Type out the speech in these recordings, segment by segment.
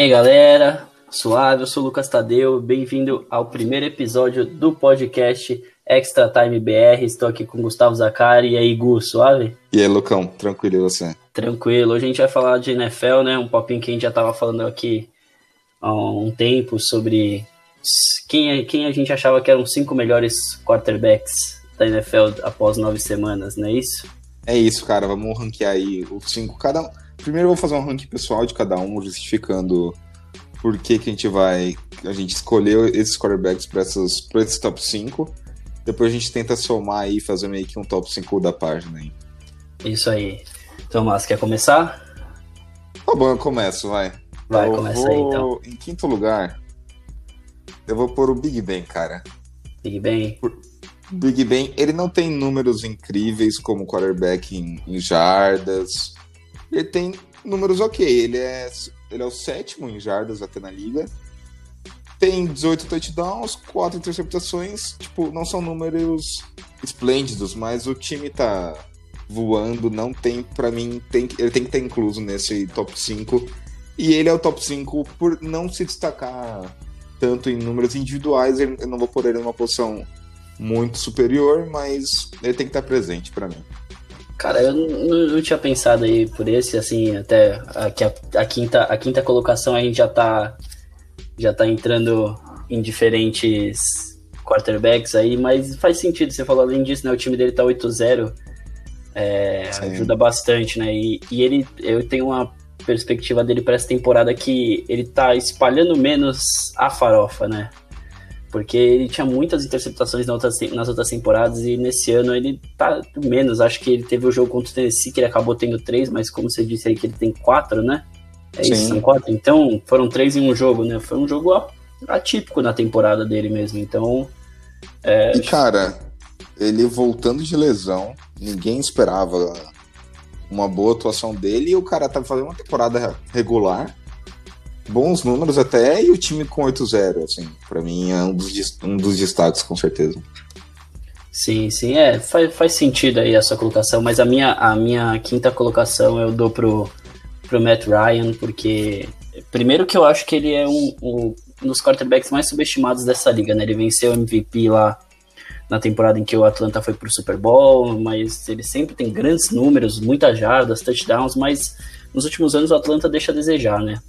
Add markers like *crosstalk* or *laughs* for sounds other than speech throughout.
E aí galera, suave, eu sou o Lucas Tadeu, bem-vindo ao primeiro episódio do podcast Extra Time BR. Estou aqui com Gustavo Zacari. E aí, Gu, suave? E aí, Lucão, tranquilo e você? Tranquilo. Hoje a gente vai falar de NFL, né? Um popinho que a gente já estava falando aqui há um tempo sobre quem, quem a gente achava que eram os cinco melhores quarterbacks da NFL após nove semanas, não é isso? É isso, cara. Vamos ranquear aí os cinco. Cada Primeiro eu vou fazer um ranking pessoal de cada um, justificando por que, que a gente vai. A gente escolheu esses quarterbacks para esses top 5. Depois a gente tenta somar aí e fazer meio que um top 5 da página aí. Isso aí. Então, Márcio, quer começar? Tá bom, eu começo, vai. Vai, eu começa vou... aí então. Em quinto lugar, eu vou pôr o Big Ben, cara. Big Ben? Por... Big Ben, ele não tem números incríveis como quarterback em, em jardas ele tem números ok. Ele é, ele é o sétimo em jardas até na liga. Tem 18 touchdowns, 4 interceptações. Tipo, não são números esplêndidos, mas o time tá voando. Não tem, para mim, tem, ele tem que estar incluso nesse top 5. E ele é o top 5 por não se destacar tanto em números individuais. Eu não vou pôr ele numa posição muito superior, mas ele tem que estar presente para mim. Cara, eu não, não, tinha pensado aí por esse, assim, até aqui a, a, quinta, a quinta colocação a gente já tá, já tá entrando em diferentes quarterbacks aí, mas faz sentido, você falou além disso, né, o time dele tá 8-0, é, ajuda bastante, né, e, e ele, eu tenho uma perspectiva dele para essa temporada que ele tá espalhando menos a farofa, né, porque ele tinha muitas interceptações nas outras, nas outras temporadas e nesse ano ele tá menos. Acho que ele teve o jogo contra o Tennessee, que ele acabou tendo três, mas como você disse aí que ele tem quatro, né? É Sim. isso, são quatro. Então foram três em um jogo, né? Foi um jogo atípico na temporada dele mesmo. Então. É... E cara, ele voltando de lesão, ninguém esperava uma boa atuação dele e o cara tá fazendo uma temporada regular bons números até, e o time com 8-0, assim, para mim é um dos, um dos destaques, com certeza. Sim, sim, é, faz, faz sentido aí a sua colocação, mas a minha, a minha quinta colocação eu dou pro, pro Matt Ryan, porque primeiro que eu acho que ele é um, um, dos quarterbacks mais subestimados dessa liga, né? Ele venceu o MVP lá na temporada em que o Atlanta foi pro Super Bowl, mas ele sempre tem grandes números, muitas jardas, touchdowns, mas nos últimos anos o Atlanta deixa a desejar, né?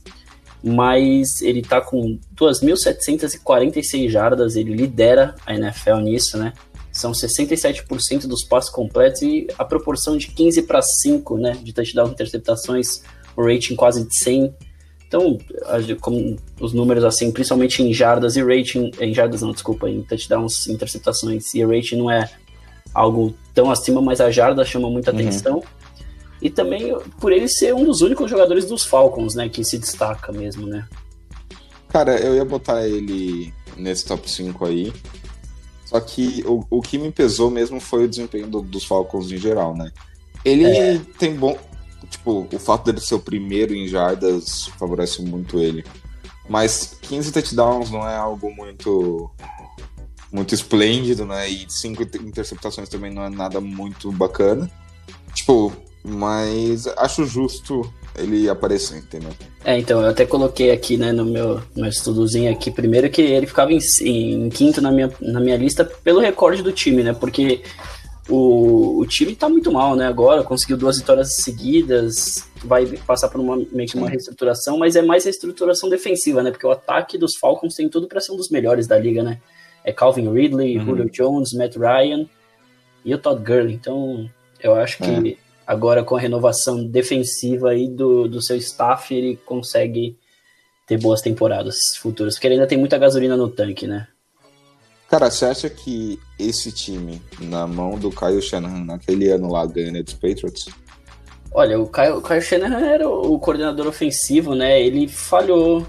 Mas ele tá com 2.746 jardas, ele lidera a NFL nisso, né? São 67% dos passos completos e a proporção de 15 para 5, né, de touchdown interceptações, o rating quase de 100. Então, como os números assim, principalmente em jardas e rating, em jardas não, desculpa, em touchdowns, interceptações e rating não é algo tão acima, mas a jarda chama muita uhum. E também por ele ser um dos únicos jogadores dos Falcons, né, que se destaca mesmo, né? Cara, eu ia botar ele nesse top 5 aí. Só que o, o que me pesou mesmo foi o desempenho do, dos Falcons em geral, né? Ele é. tem bom. Tipo, o fato dele ser o primeiro em jardas favorece muito ele. Mas 15 touchdowns não é algo muito. Muito esplêndido, né? E cinco interceptações também não é nada muito bacana. Tipo, mas acho justo ele aparecer, entendeu? É, então, eu até coloquei aqui, né, no meu, meu estudozinho aqui, primeiro que ele ficava em, em, quinto na minha, na minha lista pelo recorde do time, né, porque o, o time tá muito mal, né, agora, conseguiu duas vitórias seguidas, vai passar por uma, meio que uma reestruturação, mas é mais reestruturação defensiva, né, porque o ataque dos Falcons tem tudo para ser um dos melhores da liga, né, é Calvin Ridley, uhum. Julio Jones, Matt Ryan e o Todd Gurley, então eu acho que... É agora com a renovação defensiva aí do, do seu staff, ele consegue ter boas temporadas futuras, porque ele ainda tem muita gasolina no tanque, né? Cara, você acha que esse time, na mão do Kyle Shanahan, naquele ano lá, ganhando dos Patriots? Olha, o Kyle, o Shanahan era o coordenador ofensivo, né? Ele falhou,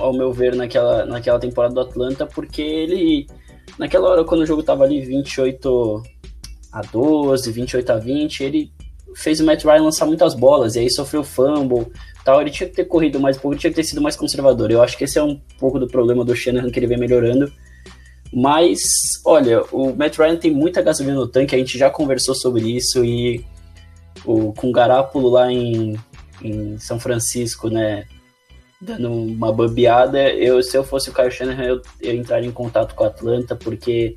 ao meu ver, naquela, naquela temporada do Atlanta, porque ele, naquela hora, quando o jogo tava ali 28 a 12, 28 a 20, ele fez o Matt Ryan lançar muitas bolas, e aí sofreu fumble, tal, ele tinha que ter corrido mais pouco, ele tinha que ter sido mais conservador. Eu acho que esse é um pouco do problema do Shanahan, que ele vem melhorando. Mas, olha, o Matt Ryan tem muita gasolina no tanque, a gente já conversou sobre isso, e o, com o Garápulo lá em, em São Francisco, né, dando uma bambeada, eu, se eu fosse o Kyle Shanahan, eu, eu entraria em contato com o Atlanta, porque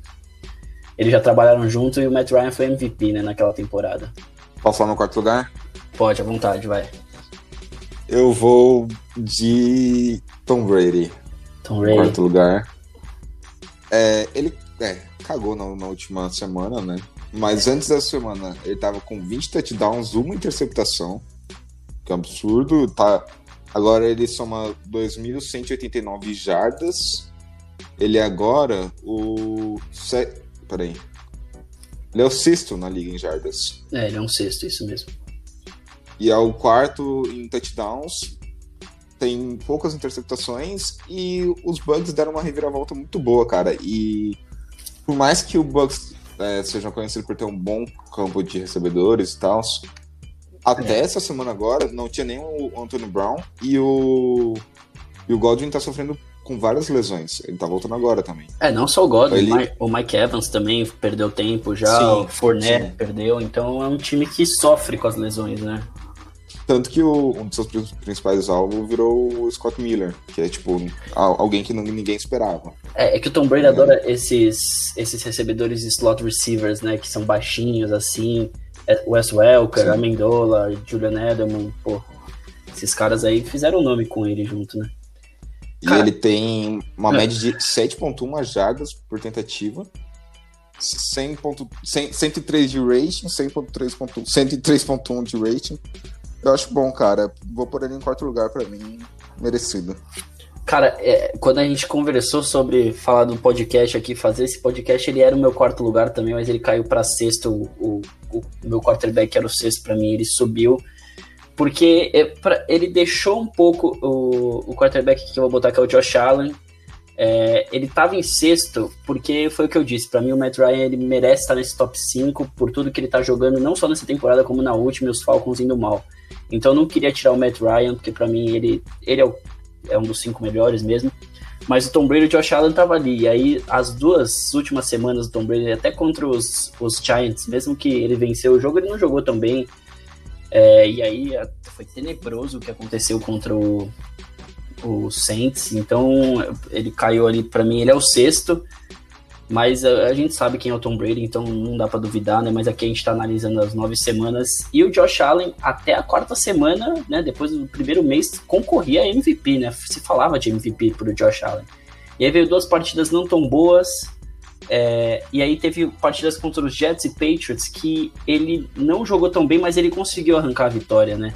eles já trabalharam junto e o Matt Ryan foi MVP, né, naquela temporada. Posso falar no quarto lugar? Pode, à vontade, vai. Eu vou de Tom Brady. Tom Brady. Quarto lugar. É, ele é, cagou na, na, última semana, né? Mas antes da semana, ele tava com 20 touchdowns, uma interceptação. Que é absurdo. Tá, agora ele soma 2.189 jardas. Ele é agora o. Se... Peraí. Ele é o sexto na liga em jardas. É, ele é um sexto, isso mesmo. E é o quarto em touchdowns. Tem poucas interceptações e os Bugs deram uma reviravolta muito boa, cara. E por mais que o Bucks é, seja conhecido por ter um bom campo de recebedores e tal, até é. essa semana agora não tinha nem o Anthony Brown e o, e o Godwin tá sofrendo com várias lesões. Ele tá voltando agora também. É, não só o Godwin, Ele... o Mike Evans também perdeu tempo já, sim, o Fournette perdeu, então é um time que sofre com as lesões, né? Tanto que o, um dos seus principais alvos virou o Scott Miller, que é tipo alguém que não, ninguém esperava. É, é que o Tom Brady é. adora esses, esses recebedores de slot receivers, né? Que são baixinhos, assim. É, Wes Welker, Sim. Amendola, Julian Edelman, pô. Esses caras aí fizeram o nome com ele junto, né? E Cara, ele tem uma é. média de 7.1 jardas por tentativa. 100 ponto, 100, 103 de rating, 103.1 de rating. Eu acho bom, cara. Vou por ele em quarto lugar para mim, merecido. Cara, é, quando a gente conversou sobre falar do podcast aqui, fazer esse podcast, ele era o meu quarto lugar também, mas ele caiu para sexto. O, o, o, meu quarterback era o sexto para mim, ele subiu. Porque é, pra, ele deixou um pouco o, o quarterback que eu vou botar, que é o Josh Allen. É, ele estava em sexto, porque foi o que eu disse. Para mim, o Matt Ryan ele merece estar nesse top 5 por tudo que ele está jogando, não só nessa temporada, como na última, e os Falcons indo mal. Então eu não queria tirar o Matt Ryan, porque para mim ele, ele é, o, é, um dos cinco melhores mesmo. Mas o Tom Brady e o Josh Allen tava ali. E aí, as duas últimas semanas do Tom Brady, até contra os, os Giants, mesmo que ele venceu o jogo, ele não jogou tão bem. É, e aí foi tenebroso o que aconteceu contra o, o Saints. Então ele caiu ali, para mim, ele é o sexto. Mas a, a, gente sabe quem é o Tom Brady, então não dá para duvidar, né? Mas aqui a gente tá analisando as nove semanas. E o Josh Allen, até a quarta semana, né? Depois do primeiro mês, concorria a MVP, né? Se falava de MVP pro Josh Allen. E aí veio duas partidas não tão boas. É, e aí teve partidas contra os Jets e Patriots que ele não jogou tão bem, mas ele conseguiu arrancar a vitória, né?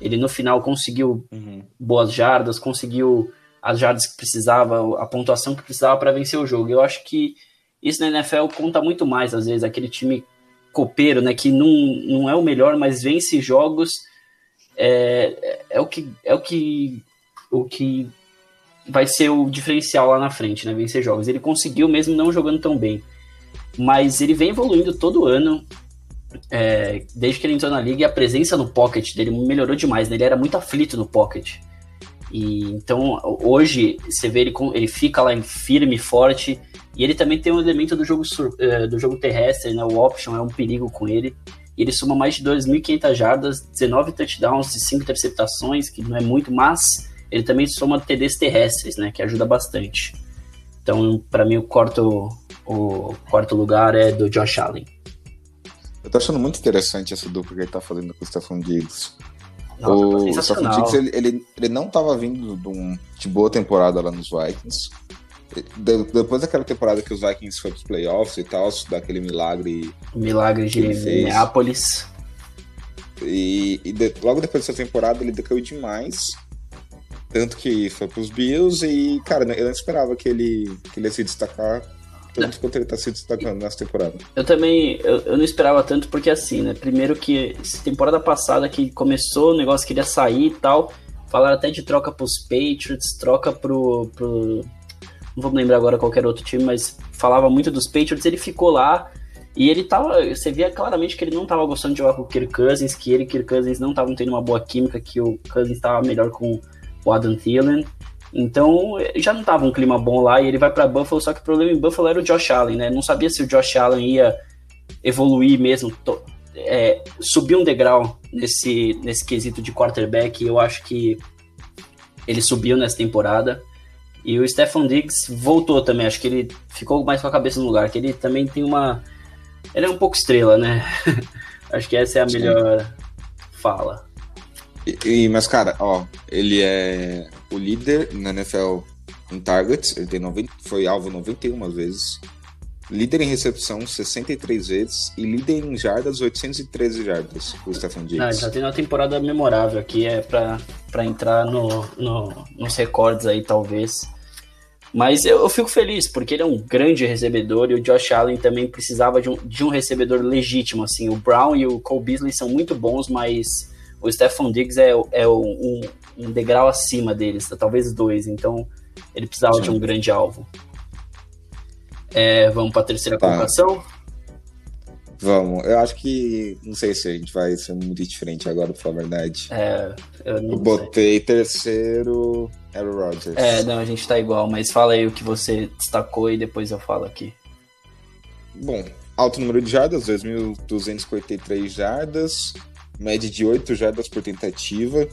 Ele no final conseguiu uhum. boas jardas, conseguiu as jardas que precisava, a pontuação que precisava para vencer o jogo. Eu acho que isso na NFL conta muito mais, às vezes, aquele time copeiro, né, que não, não é o melhor, mas vence jogos, é, é, o que é o que o que vai ser o diferencial lá na frente, né, vencer jogos. Ele conseguiu mesmo não jogando tão bem, mas ele vem evoluindo todo ano. É, desde que ele entrou na liga e a presença no pocket dele melhorou demais, né? Ele era muito aflito no pocket. E então hoje você vê ele, ele fica lá firme, forte, e ele também tem um elemento do jogo, eh, do jogo terrestre, né? O option é um perigo com ele. E ele soma mais de 2.500 jardas, 19 touchdowns e 5 interceptações, que não é muito, mas ele também soma TDs terrestres, né? Que ajuda bastante. Então, para mim, o quarto, o quarto lugar é do Josh Allen. Eu tô achando muito interessante essa dupla que ele tá fazendo com o Stephon Diggs. Nossa, o Stephon Diggs, ele, ele, ele não tava vindo de, um, de boa temporada lá nos Vikings de, depois daquela temporada que os Vikings foram pros playoffs e tal, daquele milagre. Milagre de Minneapolis. E, e de, logo depois dessa temporada ele decaiu demais. Tanto que foi pros Bills e, cara, eu não esperava que ele, que ele ia se destacar tanto quanto ele tá se destacando nessa temporada. Eu também, eu, eu, não esperava tanto porque assim, né? Primeiro que temporada passada que começou, o negócio queria sair e tal, falaram até de troca pros Patriots, troca pro, pro, não vou me lembrar agora qualquer outro time, mas falava muito dos Patriots, ele ficou lá e ele tava, você via claramente que ele não tava gostando de jogar com o Kirk Cousins, que ele e Kirk Cousins não estavam tendo uma boa química, que o Cousins estava melhor com o Adam Thielen. Então, já não tava um clima bom lá e ele vai para Buffalo, só que o problema em Buffalo era o Josh Allen, né? Não sabia se o Josh Allen ia evoluir mesmo, to, é, subir um degrau nesse, nesse quesito de quarterback. Eu acho que ele subiu nessa temporada. E o Stefan Diggs voltou também, acho que ele ficou mais com a cabeça no lugar, que ele também tem uma. Ele é um pouco estrela, né? *laughs* acho que essa é a Sim. melhor fala. E, e, mas, cara, ó, ele é o líder na NFL em targets, ele tem 90, foi alvo 91 vezes líder em recepção 63 vezes e líder em jardas 813 jardas, o Stefan Diggs. Não, ele tá tendo uma temporada memorável aqui, é para entrar no, no, nos recordes aí, talvez. Mas eu, eu, fico feliz, porque ele é um grande recebedor e o Josh Allen também precisava de um, de um recebedor legítimo, assim. O Brown e o Cole Beasley são muito bons, mas o Stefan Diggs é, é um, um degrau acima deles, talvez dois, então ele precisava Sim. de um grande alvo. É, vamos para a terceira tá. colocação? Vamos. Eu acho que. Não sei se a gente vai ser muito diferente agora, pra falar a verdade. É, eu não eu botei sei. terceiro Aaron Rodgers. É, não, a gente tá igual, mas fala aí o que você destacou e depois eu falo aqui. Bom, alto número de jardas, 2.243 jardas, média de 8 jardas por tentativa,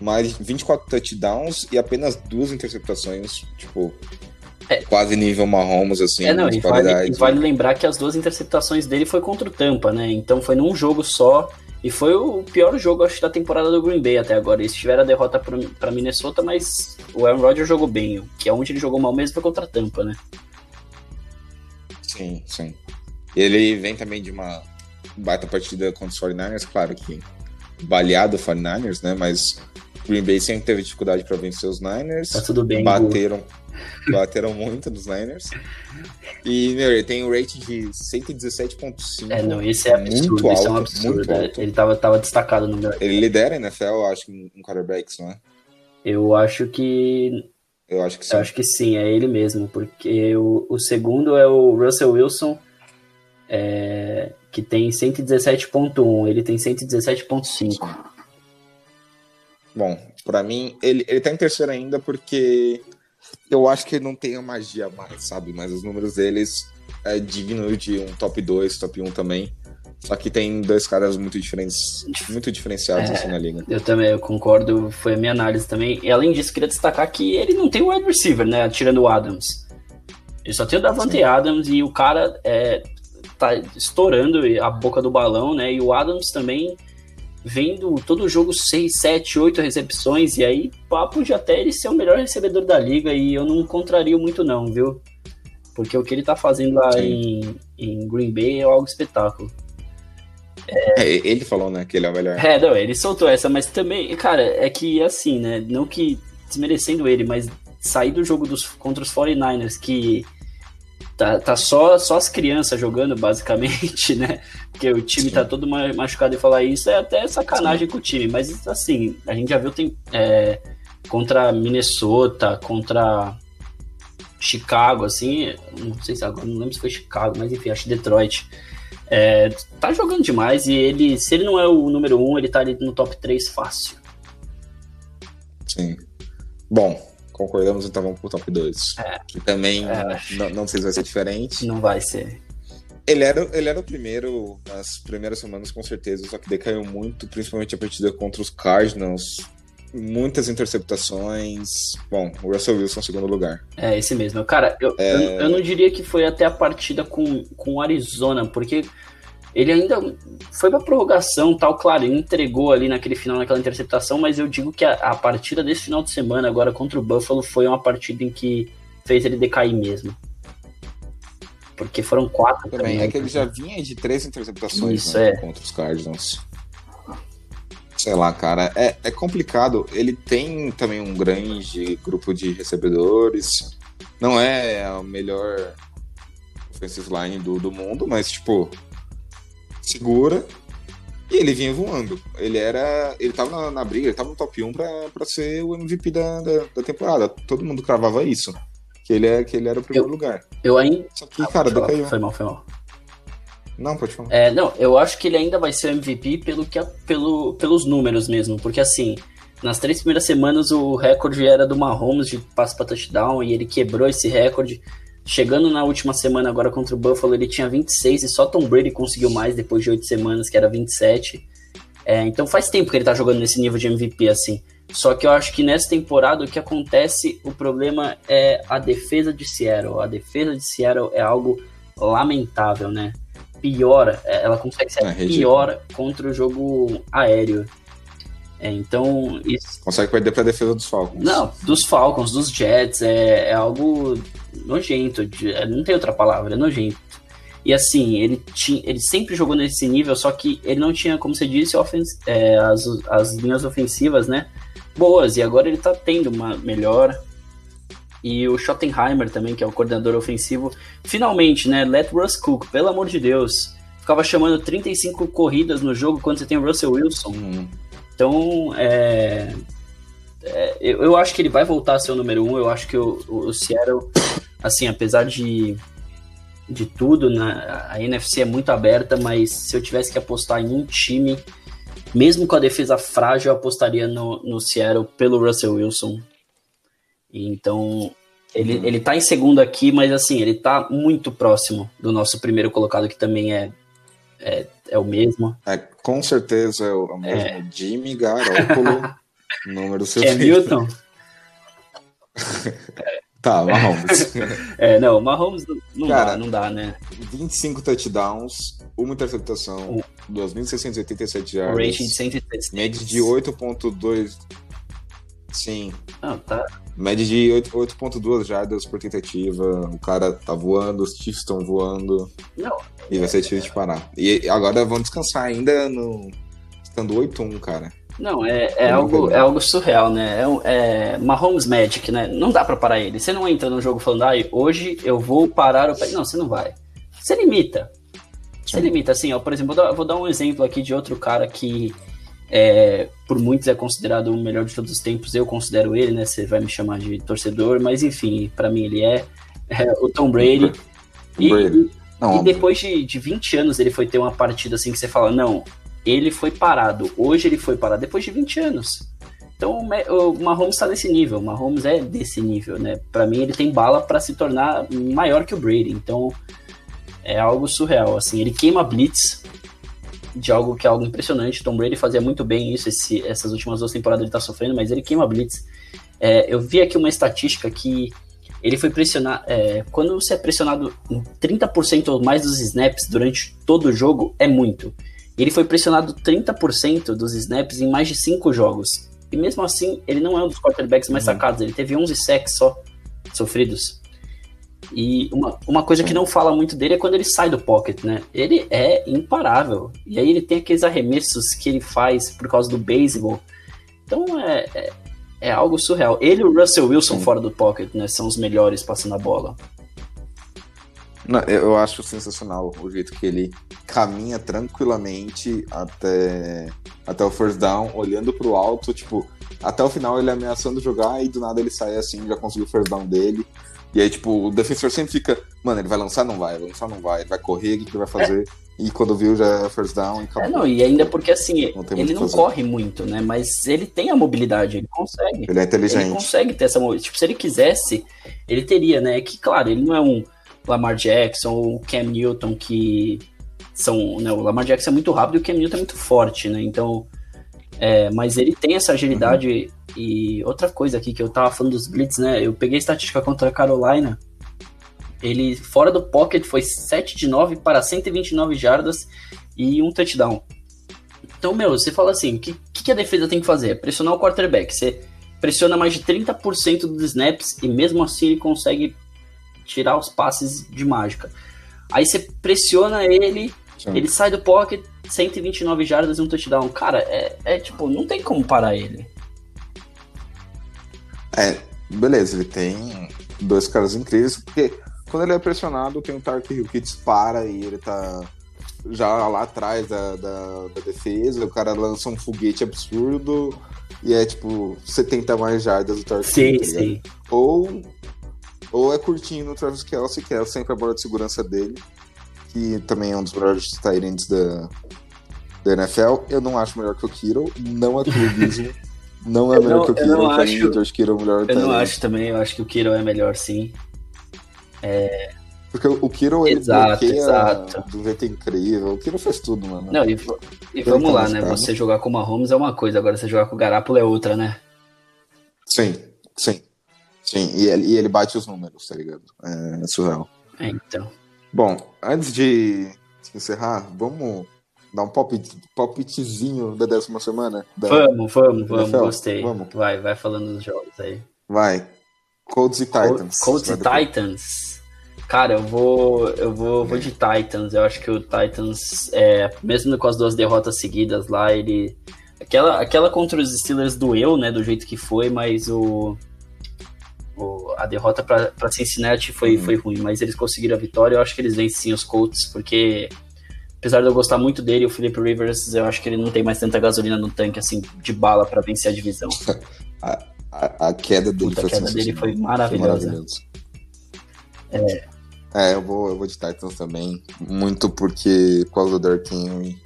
mais 24 touchdowns e apenas duas interceptações. Tipo, é. Quase nível Mahomes, assim, é, não, e vale, e vale lembrar que as duas interceptações dele foi contra o Tampa, né? Então foi num jogo só. E foi o pior jogo, acho, da temporada do Green Bay até agora. Eles tiveram a derrota para Minnesota, mas o Aaron Rodgers jogou bem. O que é onde ele jogou mal mesmo foi contra a Tampa, né? Sim, sim. Ele vem também de uma baita partida contra os 49ers, claro que baleado o 49ers, né? Mas Green Bay sempre teve dificuldade para vencer os Niners. Tá tudo bem. Bateram, bateram muito nos Niners. E, meu, ele tem um rate de 117.5. É, não, esse é absurdo. Muito alto, é um absurdo. Muito é, alto. Ele tava, tava destacado no meu. Ele lidera a NFL, acho que em quarterbacks, não é? Eu acho que. Eu acho que sim. Eu acho que sim, é ele mesmo, porque o, o segundo é o Russell Wilson, é, que tem 117.1, ele tem 117.5. Bom, para mim, ele, ele tá em terceiro ainda porque eu acho que ele não tem a magia mais, sabe? Mas os números deles é digno de um top 2, top 1 também. Só que tem dois caras muito diferentes, muito diferenciados é, assim na liga. Eu também, eu concordo, foi a minha análise também. E além disso, queria destacar que ele não tem o wide receiver, né? Tirando o Adams. Ele só tem o Davante Sim. Adams e o cara é, tá estourando a boca do balão, né? E o Adams também vendo todo jogo 6, 7, 8 recepções, e aí papo de até ele ser o melhor recebedor da liga, e eu não contrario muito não, viu? Porque o que ele tá fazendo lá em, em, Green Bay é algo espetáculo. É... É, ele falou, né, que ele é o melhor. É, não, ele soltou essa, mas também, cara, é que assim, né, não que desmerecendo ele, mas sair do jogo dos, contra os 49ers, que tá, tá só, só as crianças jogando, basicamente, *laughs* né? Porque o time tá Sim. tá todo machucado e falar isso é até sacanagem Sim. com o time. Mas, assim, a gente já viu tem, é, contra Minnesota, contra Chicago, assim, não sei se agora, não lembro se foi Chicago, mas enfim, acho Detroit. É, tá jogando demais e ele, se ele não é o número um, ele tá ali no top 3 fácil. Sim. Bom, concordamos, então vamos pro top 2. É. Que também é. não, não sei se vai ser diferente. Não vai ser. Ele era, ele era o primeiro nas primeiras semanas, com certeza, só que decaiu muito, principalmente a partida contra os Cardinals. Muitas interceptações. Bom, o Russell Wilson, segundo lugar. É, esse mesmo. Cara, eu, é... eu, eu, não diria que foi até a partida com, com o Arizona, porque ele ainda foi pra prorrogação, tal, claro, ele entregou ali naquele final, naquela interceptação, mas eu digo que a, a, partida desse final de semana, agora contra o Buffalo, foi uma partida em que fez ele decair mesmo. Porque foram quatro também. também é que ele já vinha de três interceptações Isso, né, é. contra os Cardinals. Sei lá, cara, é, é complicado. Ele tem também um grande grupo de recebedores. Não é a melhor offensive line do, do mundo, mas, tipo, segura. E ele vinha voando. Ele era. Ele tava na, na briga, ele tava no top 1 pra, pra ser o MVP da, da, da, temporada. Todo mundo cravava isso. Que ele, é, que ele era o primeiro eu, lugar. Eu ainda. Só que, ah, cara, decaiu. Foi mal, foi mal. Não, pode falar. É, não, eu acho que ele ainda vai ser MVP pelo que, pelo, pelos números mesmo. Porque assim, nas três primeiras semanas o recorde era do Mahomes de passe para touchdown e ele quebrou esse recorde. Chegando na última semana agora contra o Buffalo, ele tinha 26 e só Tom Brady conseguiu mais depois de oito semanas, que era 27. É, então faz tempo que ele tá jogando nesse nível de MVP assim. Só que eu acho que nessa temporada o que acontece, o problema é a defesa de Seattle. A defesa de Seattle é algo lamentável, né? Piora, é, ela consegue ser é, pior contra o jogo aéreo. É, então. Isso... Consegue perder para a defesa dos Falcons. Não, dos Falcons, dos Jets, é, é algo nojento. De, é, não tem outra palavra, é nojento. E assim, ele, tinha, ele sempre jogou nesse nível, só que ele não tinha, como você disse, ofens, é, as, as linhas ofensivas, né? Boas, e agora ele tá tendo uma melhor. E o Schottenheimer também, que é o coordenador ofensivo, finalmente, né? Let Russ Cook, pelo amor de Deus. Ficava chamando 35 corridas no jogo quando você tem o Russell Wilson. Uhum. Então, é, é, eu, eu, acho que ele vai voltar a ser o número um. Eu acho que o, o Seattle, assim, apesar de, de tudo, né, a NFC é muito aberta, mas se eu tivesse que apostar em um time, mesmo com a defesa frágil, eu apostaria no, no Seattle pelo Russell Wilson. Então, ele, uhum. ele tá em segundo aqui, mas assim, ele tá muito próximo do nosso primeiro colocado, que também é, é, é o mesmo. É, com certeza é o, mesmo é. Jimmy Garoppolo, *laughs* número seu. É Milton? *laughs* tá, Mahomes. *laughs* é, não, Mahomes não Cara, dá, não dá, né? 25 touchdowns, uma interceptação, 2.687 yards. Rating de 136. Média de 8.2... Sim. Não, tá... Média de 8.2 jardas por tentativa. O cara tá voando, os Chiefs estão voando. Não. E vai ser difícil de parar. E agora vão descansar ainda no. Estando 8-1, cara. Não, é, é, algo, é algo surreal, né? É, é Mahomes Magic, né? Não dá para parar ele. Você não entra no jogo falando, ah, hoje eu vou parar o. Não, você não vai. Você limita. Você limita, assim, ó. Por exemplo, vou dar, vou dar um exemplo aqui de outro cara que é, por muitos é considerado o melhor de todos os tempos. Eu considero ele, né? Você vai me chamar de torcedor, mas enfim, para mim ele é, é, o Tom Brady. E, Brady. Não, e depois de, de 20 anos ele foi ter uma partida assim que você fala, não, ele foi parado. Hoje ele foi parado depois de 20 anos. Então o Mahomes está nesse nível. O Mahomes é desse nível, né? Para mim ele tem bala para se tornar maior que o Brady. Então é algo surreal. Assim, ele queima blitz de algo que é algo impressionante. Tom Brady fazia muito bem isso. Esse, essas últimas duas temporadas ele tá sofrendo, mas ele queima blitz. É, eu vi aqui uma estatística que ele foi pressionado. É, quando você é pressionado em 30% ou mais dos snaps durante todo o jogo, é muito. Ele foi pressionado 30% dos snaps em mais de 5 jogos. E mesmo assim, ele não é um dos quarterbacks mais uhum. sacados. Ele teve 11 sacks só sofridos. E uma, uma coisa que não fala muito dele é quando ele sai do pocket, né? Ele é imparável. E aí ele tem aqueles arremessos que ele faz por causa do beisebol. Então é, é, é, algo surreal. Ele e o Russell Wilson Sim. fora do pocket, né? São os melhores passando a bola. Não, eu acho sensacional o jeito que ele caminha tranquilamente até, até o first down, olhando pro alto, tipo, até o final ele ameaçando jogar e do nada ele sai assim, já conseguiu o first down dele. E aí, tipo, o defensor sempre fica, mano, ele vai lançar, não vai, vai lançar, não vai, ele vai correr, o que, ele vai fazer? É. E quando viu já é first down e acabou. É, não, e ainda porque assim, não ele não corre muito, né? Mas ele tem a mobilidade, ele consegue. Ele é inteligente. Ele consegue ter essa mobilidade. Tipo, se ele quisesse, ele teria, né? Que, claro, ele não é um Lamar Jackson ou o Cam Newton que são. Né, o Lamar Jackson é muito rápido e o Cam Newton é muito forte, né? Então. É, mas ele tem essa agilidade uhum. E outra coisa aqui que eu tava falando dos blitz, né? Eu peguei estatística contra a Carolina. Ele, fora do pocket, foi 7 de 9 para 129 jardas e um touchdown. Então, meu, você fala assim, o que, que a defesa tem que fazer? Pressionar o quarterback. Você pressiona mais de 30% dos snaps e mesmo assim ele consegue tirar os passes de mágica. Aí você pressiona ele, Sim. ele sai do pocket, 129 jardas e um touchdown. Cara, é, é tipo, não tem como parar ele. É, beleza, ele tem dois caras incríveis, porque quando ele é pressionado, tem o Tark Hill que dispara e ele tá já lá atrás da, da, da, defesa, o cara lança um foguete absurdo e é tipo 70 mais jardas do Tark sim, Hill. Tá sim. Ou, ou é curtinho no Travis Kelsey, que é sempre a bola de segurança dele, que também é um dos melhores Tyrants da, da NFL. Eu não acho melhor que o Kiro, não é clubismo. *laughs* Não é melhor não, que o Kiro, pra mim, o George Kiro é o melhor Eu não acho também, eu acho que o Kiro é melhor sim. É... Porque o Kiro, ele exato, exato. um jeito incrível. O Kiro fez tudo, mano. Não, e, e vamos lá, né? Você jogar com o Mahomes é uma coisa, agora você jogar com o Garápolo é outra, né? Sim, sim. Sim, e ele, e ele bate os números, tá ligado? É, é surreal. É, então. Bom, antes de encerrar, vamos dar um palpitezinho da décima semana? Da... Vamos, vamos, vamos, gostei. Vamos. Vai, vai falando dos jogos aí. Vai. Colts e Titans. Colts e Titans. Cara, eu vou, eu vou, vou de Titans. Eu acho que o Titans, é, mesmo com as duas derrotas seguidas lá, ele aquela, aquela contra os Steelers doeu, né, do jeito que foi, mas o, o a derrota para Cincinnati foi, uhum. foi ruim, mas eles conseguiram a vitória. Eu acho que eles vencem sim os Colts, porque apesar de eu gostar muito dele, o Philip Rivers, eu acho que ele não tem mais tanta gasolina no tanque assim de bala para vencer a divisão. *laughs* a, a, a, queda dele, Puta, foi, a queda dele foi maravilhosa. Foi é. É, eu vou, eu vou de Titans também. Muito porque por causa do Derrick Henry.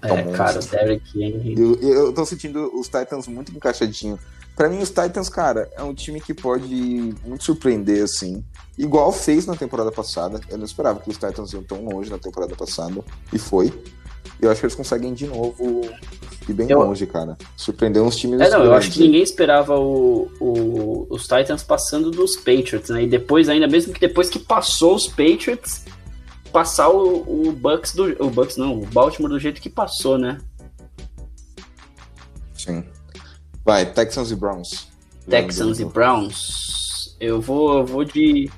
É, cara, o Derrick Henry. Eu, eu tô sentindo os Titans muito encaixadinho. Pra mim, os Titans, cara, é um time que pode muito surpreender, assim. Igual fez na temporada passada. Eu não esperava que os Titans iam tão longe na temporada passada. E foi. Eu acho que eles conseguem de novo ir bem eu... longe, cara. Surpreender uns times. É, não, eu acho que ninguém esperava o, o, os Titans passando dos Patriots, né? E depois, ainda mesmo que depois que passou os Patriots, passar o, o Bucks do. O Bucks não, o Baltimore do jeito que passou, né? Sim. Vai, Texans e Browns. Texans e Browns. Eu vou, eu vou de.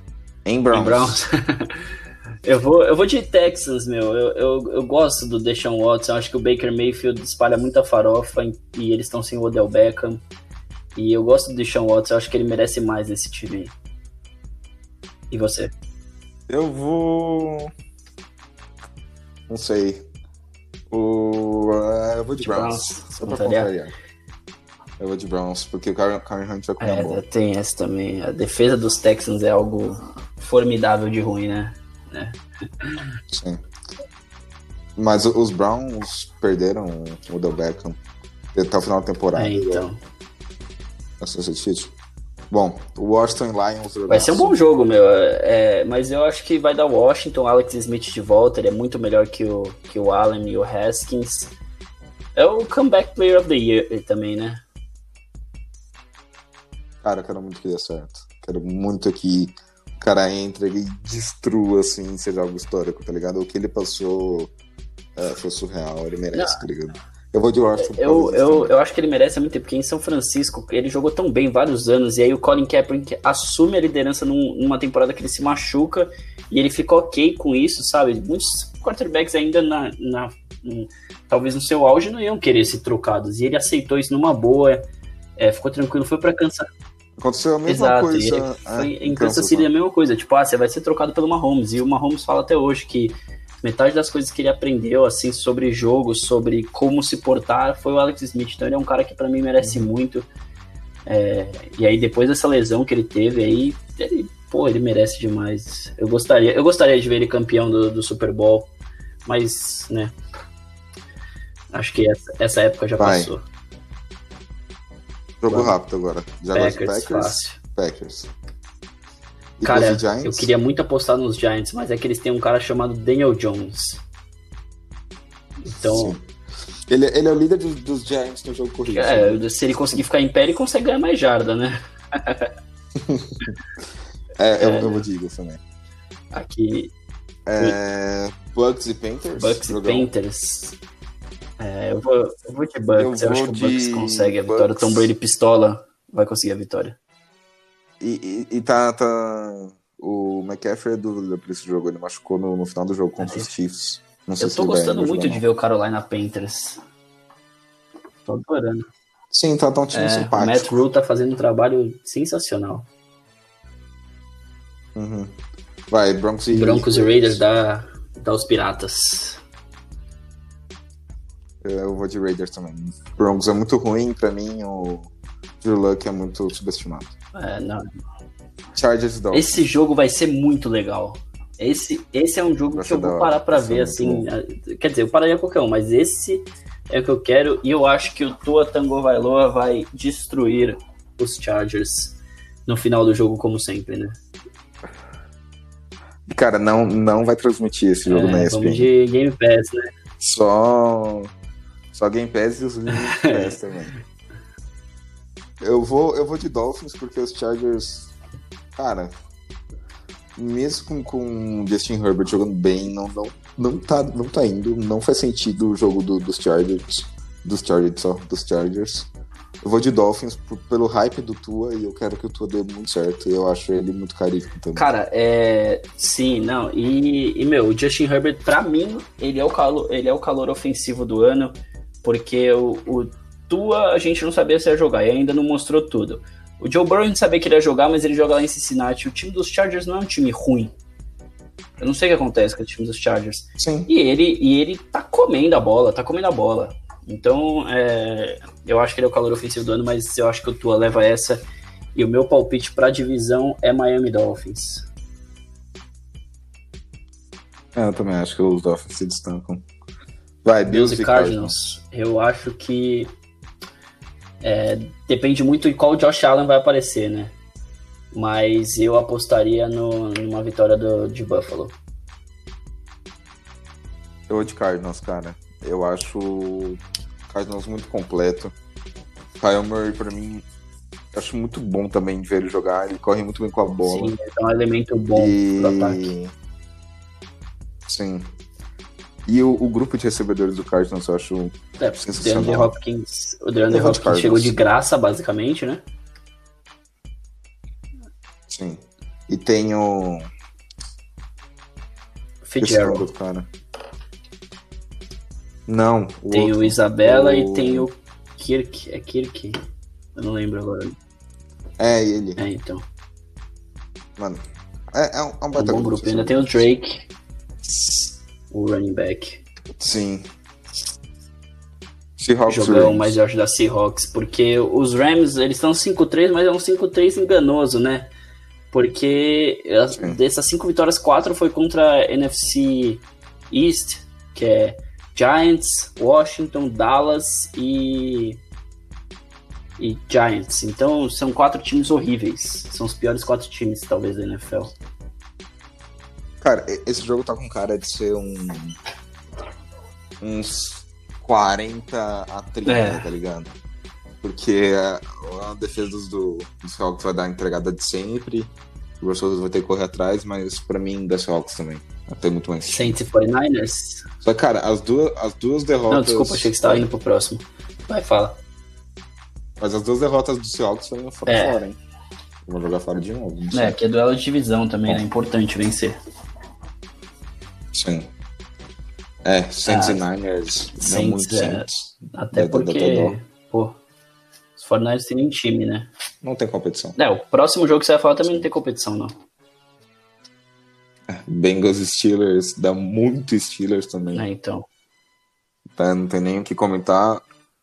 Em Browns. Em Browns. *laughs* Eu vou, eu vou de Texans, meu. Eu, eu, eu gosto do Deshaun Watson. Eu acho que o Baker Mayfield espalha muita farofa e eles estão sem o Odell Beckham. E eu gosto do Deshaun Watson. Eu acho que ele merece mais esse time. E você? Eu vou. Não sei. O... Uh, eu vou de, de Browns. Browns. Só pra contrariar. Eu vou de Browns, porque o Karen Hunt vai comer é, bola. Tem essa também. A defesa dos Texans é algo formidável de ruim, né? né? Sim. Mas os Browns perderam o Del Beckham até o final da temporada. É, então. Essa é difícil. Bom, o Washington Lions. Vai ser um bom jogo, meu. É, mas eu acho que vai dar Washington, Alex Smith de volta. Ele é muito melhor que o, que o Allen e o Haskins. É o comeback player of the year também, né? Cara, eu quero muito que dê certo. Quero muito que cara entra e destrua, assim, seja algo histórico, tá ligado? O que ele passou é, foi surreal, ele merece, Não. tá ligado? Eu vou de Washington. Eu, eu, eu acho que ele merece muito tempo, porque em São Francisco ele jogou tão bem vários anos, e aí o Colin Kaepernick assume a liderança num, numa temporada que ele se machuca, e ele fica ok com isso, sabe? Muitos quarterbacks ainda na, na, talvez no seu auge não iam querer ser trocados, e ele aceitou isso numa boa, é, ficou tranquilo, foi para cansar Aconteceu a mesma Exato, coisa. Foi, é, em Kansas City a mesma coisa. Tipo, ah, você vai ser trocado pelo Mahomes. E o Mahomes fala até hoje que metade das coisas que ele aprendeu, assim, sobre jogo, sobre como se portar, foi o Alex Smith. Então ele é um cara que para mim merece uhum. muito. É, e aí depois dessa lesão que ele teve aí, ele, pô, ele merece demais. Eu gostaria, eu gostaria de ver ele campeão do, do Super Bowl, mas, né, acho que essa, essa época já vai. passou. Jogo rápido agora. Packers, Packers, fácil. Packers. E cara, eu queria muito apostar nos Giants, mas é que eles têm um cara chamado Daniel Jones. Então. Sim. Ele, ele é o líder dos, dos Giants no jogo corrido. É, se ele conseguir ficar em pé, ele consegue ganhar mais jarda, né? *laughs* é, eu, é, eu vou de Eagles também. Aqui. É, Bucks e Panthers? Bucks e Panthers. É, eu, vou, eu vou de Bucks. Eu, eu acho que o Bucks consegue a Bucks. vitória. Tom Brady pistola vai conseguir a vitória. E, e, e tá, tá. O McCaffrey é dúvida pra esse jogo. Ele machucou no, no final do jogo contra é. os Chiefs. Não sei eu tô gostando muito de ver o Carolina Panthers. Tô adorando. Sim, tá, tá um time é, simpático. O Matt Rule tá fazendo um trabalho sensacional. Uhum. Vai, Broncos e Broncos e Raiders dá, dá os Piratas. Eu vou de Raiders também. Broncos é muito ruim, pra mim o Drew Luck é muito subestimado. É, não. Chargers Dolphins. Esse jogo vai ser muito legal. Esse, esse é um jogo vai que eu vou parar pra ver, assim. Bom. Quer dizer, eu pararia qualquer um, mas esse é o que eu quero. E eu acho que o Tua Tango Vailoa vai destruir os Chargers no final do jogo, como sempre, né? Cara, não, não vai transmitir esse jogo é, na ESPN. Vamos de Game Pass, né? Só só Game Pass e os Game Pass também. Eu vou, eu vou de Dolphins porque os Chargers, cara, mesmo com, com Justin Herbert jogando bem, não, não, não, tá, não tá indo. Não faz sentido o jogo do, dos Chargers. Dos Chargers só, dos Chargers. Eu vou de Dolphins por, pelo hype do Tua e eu quero que o Tua dê muito certo. Eu acho ele muito caríssimo também. Cara, é. Sim, não. E, e, meu, o Justin Herbert, pra mim, ele é o calor, ele é o calor ofensivo do ano, porque o, o Tua a gente não sabia se ia jogar e ainda não mostrou tudo. O Joe Burrow a gente sabia que ele ia jogar, mas ele joga lá em Cincinnati. O time dos Chargers não é um time ruim. Eu não sei o que acontece com o time dos Chargers. Sim. E ele, e ele tá comendo a bola, tá comendo a bola. Então, é, eu acho que ele é o calor ofensivo do ano, mas eu acho que o Tua leva essa. E o meu palpite pra divisão é Miami Dolphins. É, eu também acho que os Dolphins se destacam. Vai, Bills, Bills e Cardinals. Cardinals. Eu acho que é, depende muito de qual Josh Allen vai aparecer, né? Mas eu apostaria no, numa vitória do, de Buffalo. Eu vou de Cardinals, cara. Eu acho o Cardinals muito completo. Kyle Murray, pra mim, acho muito bom também de ver ele jogar. Ele corre muito bem com a bola. Sim, é um elemento bom e... pro ataque. Sim. E o, o, grupo de recebedores do Cardinals eu acho é, sensacional. O DeAndre Hopkins, o DeAndre Hopkins chegou de graça, basicamente, né? Sim. E tem o... Fitzgerald. cara. Não. O tem outro, o Isabela o... e tem o Kirk. É Kirk? Eu não lembro agora. É ele. É, então. Mano, é, é um, é um, um bom grupo. Ainda tem o Drake o running back. Sim. Seahawks Jogão Rams. mais acho da Seahawks, porque os Rams, eles estão 5-3, mas é um 5-3 enganoso, né? Porque Sim. dessas cinco vitórias, quatro foi contra a NFC East, que é Giants, Washington, Dallas e e Giants. Então são quatro times horríveis. São os piores quatro times, talvez, da NFL. Cara, esse jogo tá com cara de ser um. uns 40 a 30, é. tá ligado? Porque a, a defesa dos, do, dos Seahawks vai dar a entregada de sempre. O Russell vai ter que correr atrás, mas pra mim, da Seahawks também. Tem muito mais. Saints e 49ers? Só cara, as duas, as duas derrotas. Não, desculpa, achei que você tava indo pro próximo. Vai, fala. Mas as duas derrotas do Seahawks foram é. fora, hein? Vou jogar fora de novo. É, que é duelo de divisão também, né? É importante vencer. Sim. É, Saints ah, e Niners. Saints, muito é, Saints. Até porque, pô, os 49ers têm nem time, né? Não tem competição. É, o próximo jogo que você vai falar também não tem competição, não. É, Bengals Steelers, dá muito Steelers também. É, então. Tá, não tem nem o que comentar.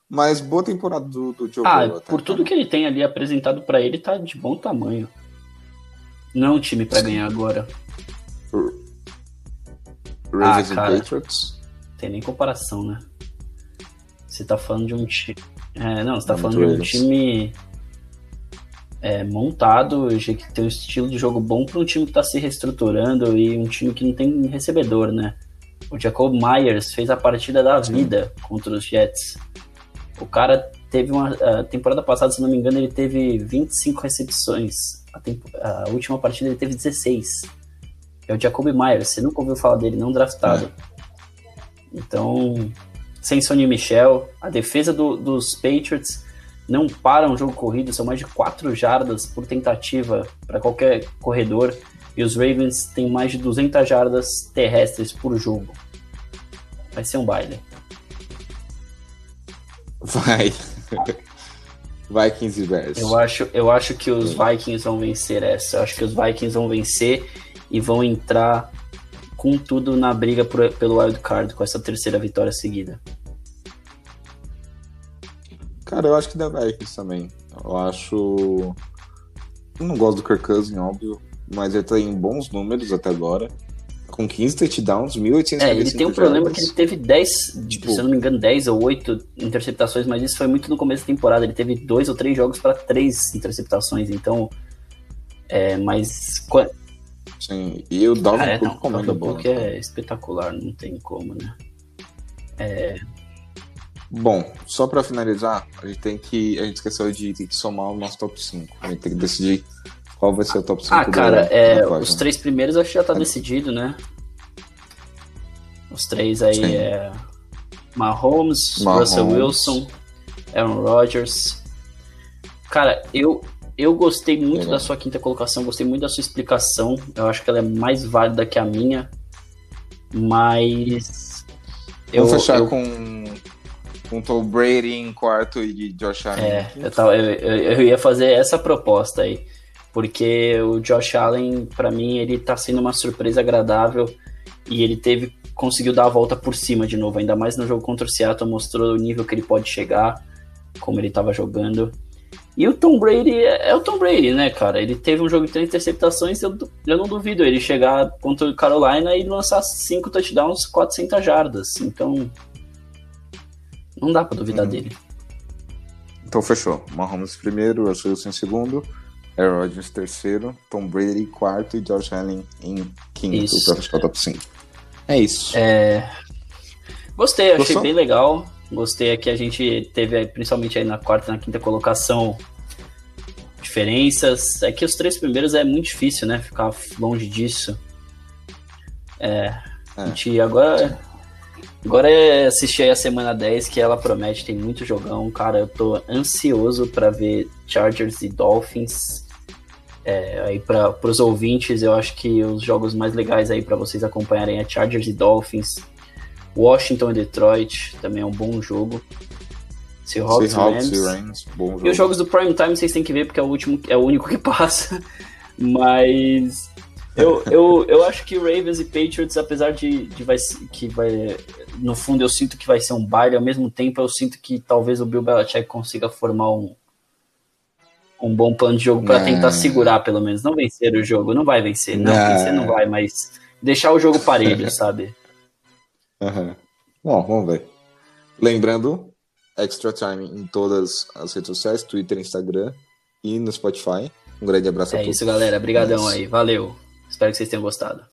Mas boa temporada do, do Joe Ah, Burrow, por tudo que ele tem ali apresentado para ele, tá de bom tamanho. Não é um time para ganhar agora. Ravens ah, cara, e Patriots. Tem nem comparação, né? Você tá falando de um time. É, não, você tá falando de um time é, montado, que tem um estilo de jogo bom para um time que tá se reestruturando e um time que não tem recebedor, né? O Jacob Myers fez a partida da vida contra os Jets. O cara teve uma. A temporada passada, se não me engano, ele teve 25 recepções. A, tempo, a última partida ele teve 16 é o Jacoby Myers. Você nunca ouviu falar dele, não draftado. É. Então, sem Sonny Michel, a defesa do, dos Patriots não para um jogo corrido, são mais de 4 jardas por tentativa para qualquer corredor. E os Ravens têm mais de 200 jardas terrestres por jogo. Vai ser um baile. Vai. Vikings e Bears. Eu acho, eu acho que os Vikings vão vencer essa. Eu acho que os Vikings vão vencer e vão entrar com tudo na briga por, pelo wild card com essa terceira vitória seguida. Cara, eu acho que dá Vikings também. Eu acho. Eu não gosto do Kirk Cousins, óbvio, mas ele tem bons números até agora. Com 15 touchdowns, 1.800 É, ele tem um problema que ele teve 10, tipo, se eu não me engano, 10 ou 8 interceptações, mas isso foi muito no começo da temporada. Ele teve dois ou três jogos para três interceptações, então. É, mas Sim, e o Dalvin ah, é, Cook comanda a bola. é espetacular, não tem como, né? É... Bom, só para finalizar, a gente tem que. A gente esqueceu de, somar o nosso top 5. A gente tem que decidir qual vai ser o top 5 Ah, cara, é, os três primeiros acho que já tá é. decidido, né? Os três aí Sim. é Mahomes, Mahomes, Russell Wilson, Aaron Rodgers. Cara, eu, eu gostei muito da sua quinta colocação, gostei muito da sua explicação. Eu acho que ela é mais válida que a minha. Mas. Vamos eu, fechar eu... com, com Tom Brady em quarto e Josh Allen. É, eu, tava, eu, eu, ia fazer essa proposta aí. Porque o Josh Allen, para mim, ele tá sendo uma surpresa agradável. E ele teve conseguiu dar a volta por cima de novo, ainda mais no jogo contra o Seattle, mostrou o nível que ele pode chegar, como ele estava jogando. E o Tom Brady é, é, o Tom Brady, né, cara? Ele teve um jogo de três interceptações, eu, eu não duvido ele chegar contra o Carolina e lançar cinco touchdowns, 400 jardas. Então, não dá para duvidar uhum. dele. Então fechou. Mahomes primeiro, Russell Wilson em segundo, Aaron Rodgers terceiro, Tom Brady quarto e George Allen em quinto para fechar o top 5. É isso. É... Gostei, achei bem legal. Gostei aqui, a gente teve, principalmente aí na quarta e na quinta colocação, diferenças. É que os três primeiros é muito difícil, né? Ficar longe disso. É. é. A gente agora. Agora é assistir aí a semana 10, que ela promete, tem muito jogão. Cara, eu tô ansioso para ver Chargers e Dolphins. É, aí para os ouvintes, eu acho que os jogos mais legais aí para vocês acompanharem é Chargers e Dolphins, Washington e Detroit, também é um bom jogo. Seahawks, Seahawks e Rams. Bom jogo. E os jogos do Prime Time vocês têm que ver porque é o último, é o único que *laughs* passa. Mas eu, eu, eu acho que Ravens e Patriots, apesar de, de vai, que vai. No fundo, eu sinto que vai ser um baile, ao mesmo tempo eu sinto que talvez o Bill Belichick consiga formar um, um bom plano de jogo para tentar segurar, pelo menos. Não vencer o jogo, não vai vencer, não, não. vencer não vai, mas deixar o jogo parelho, *laughs* sabe? Uhum. Bom, vamos ver. Lembrando, Extra Time em todas as redes sociais, Twitter, Instagram e no Spotify. Um grande abraço é a todos. É isso, galera. Obrigadão aí. Valeu. Espero que vocês tenham gostado.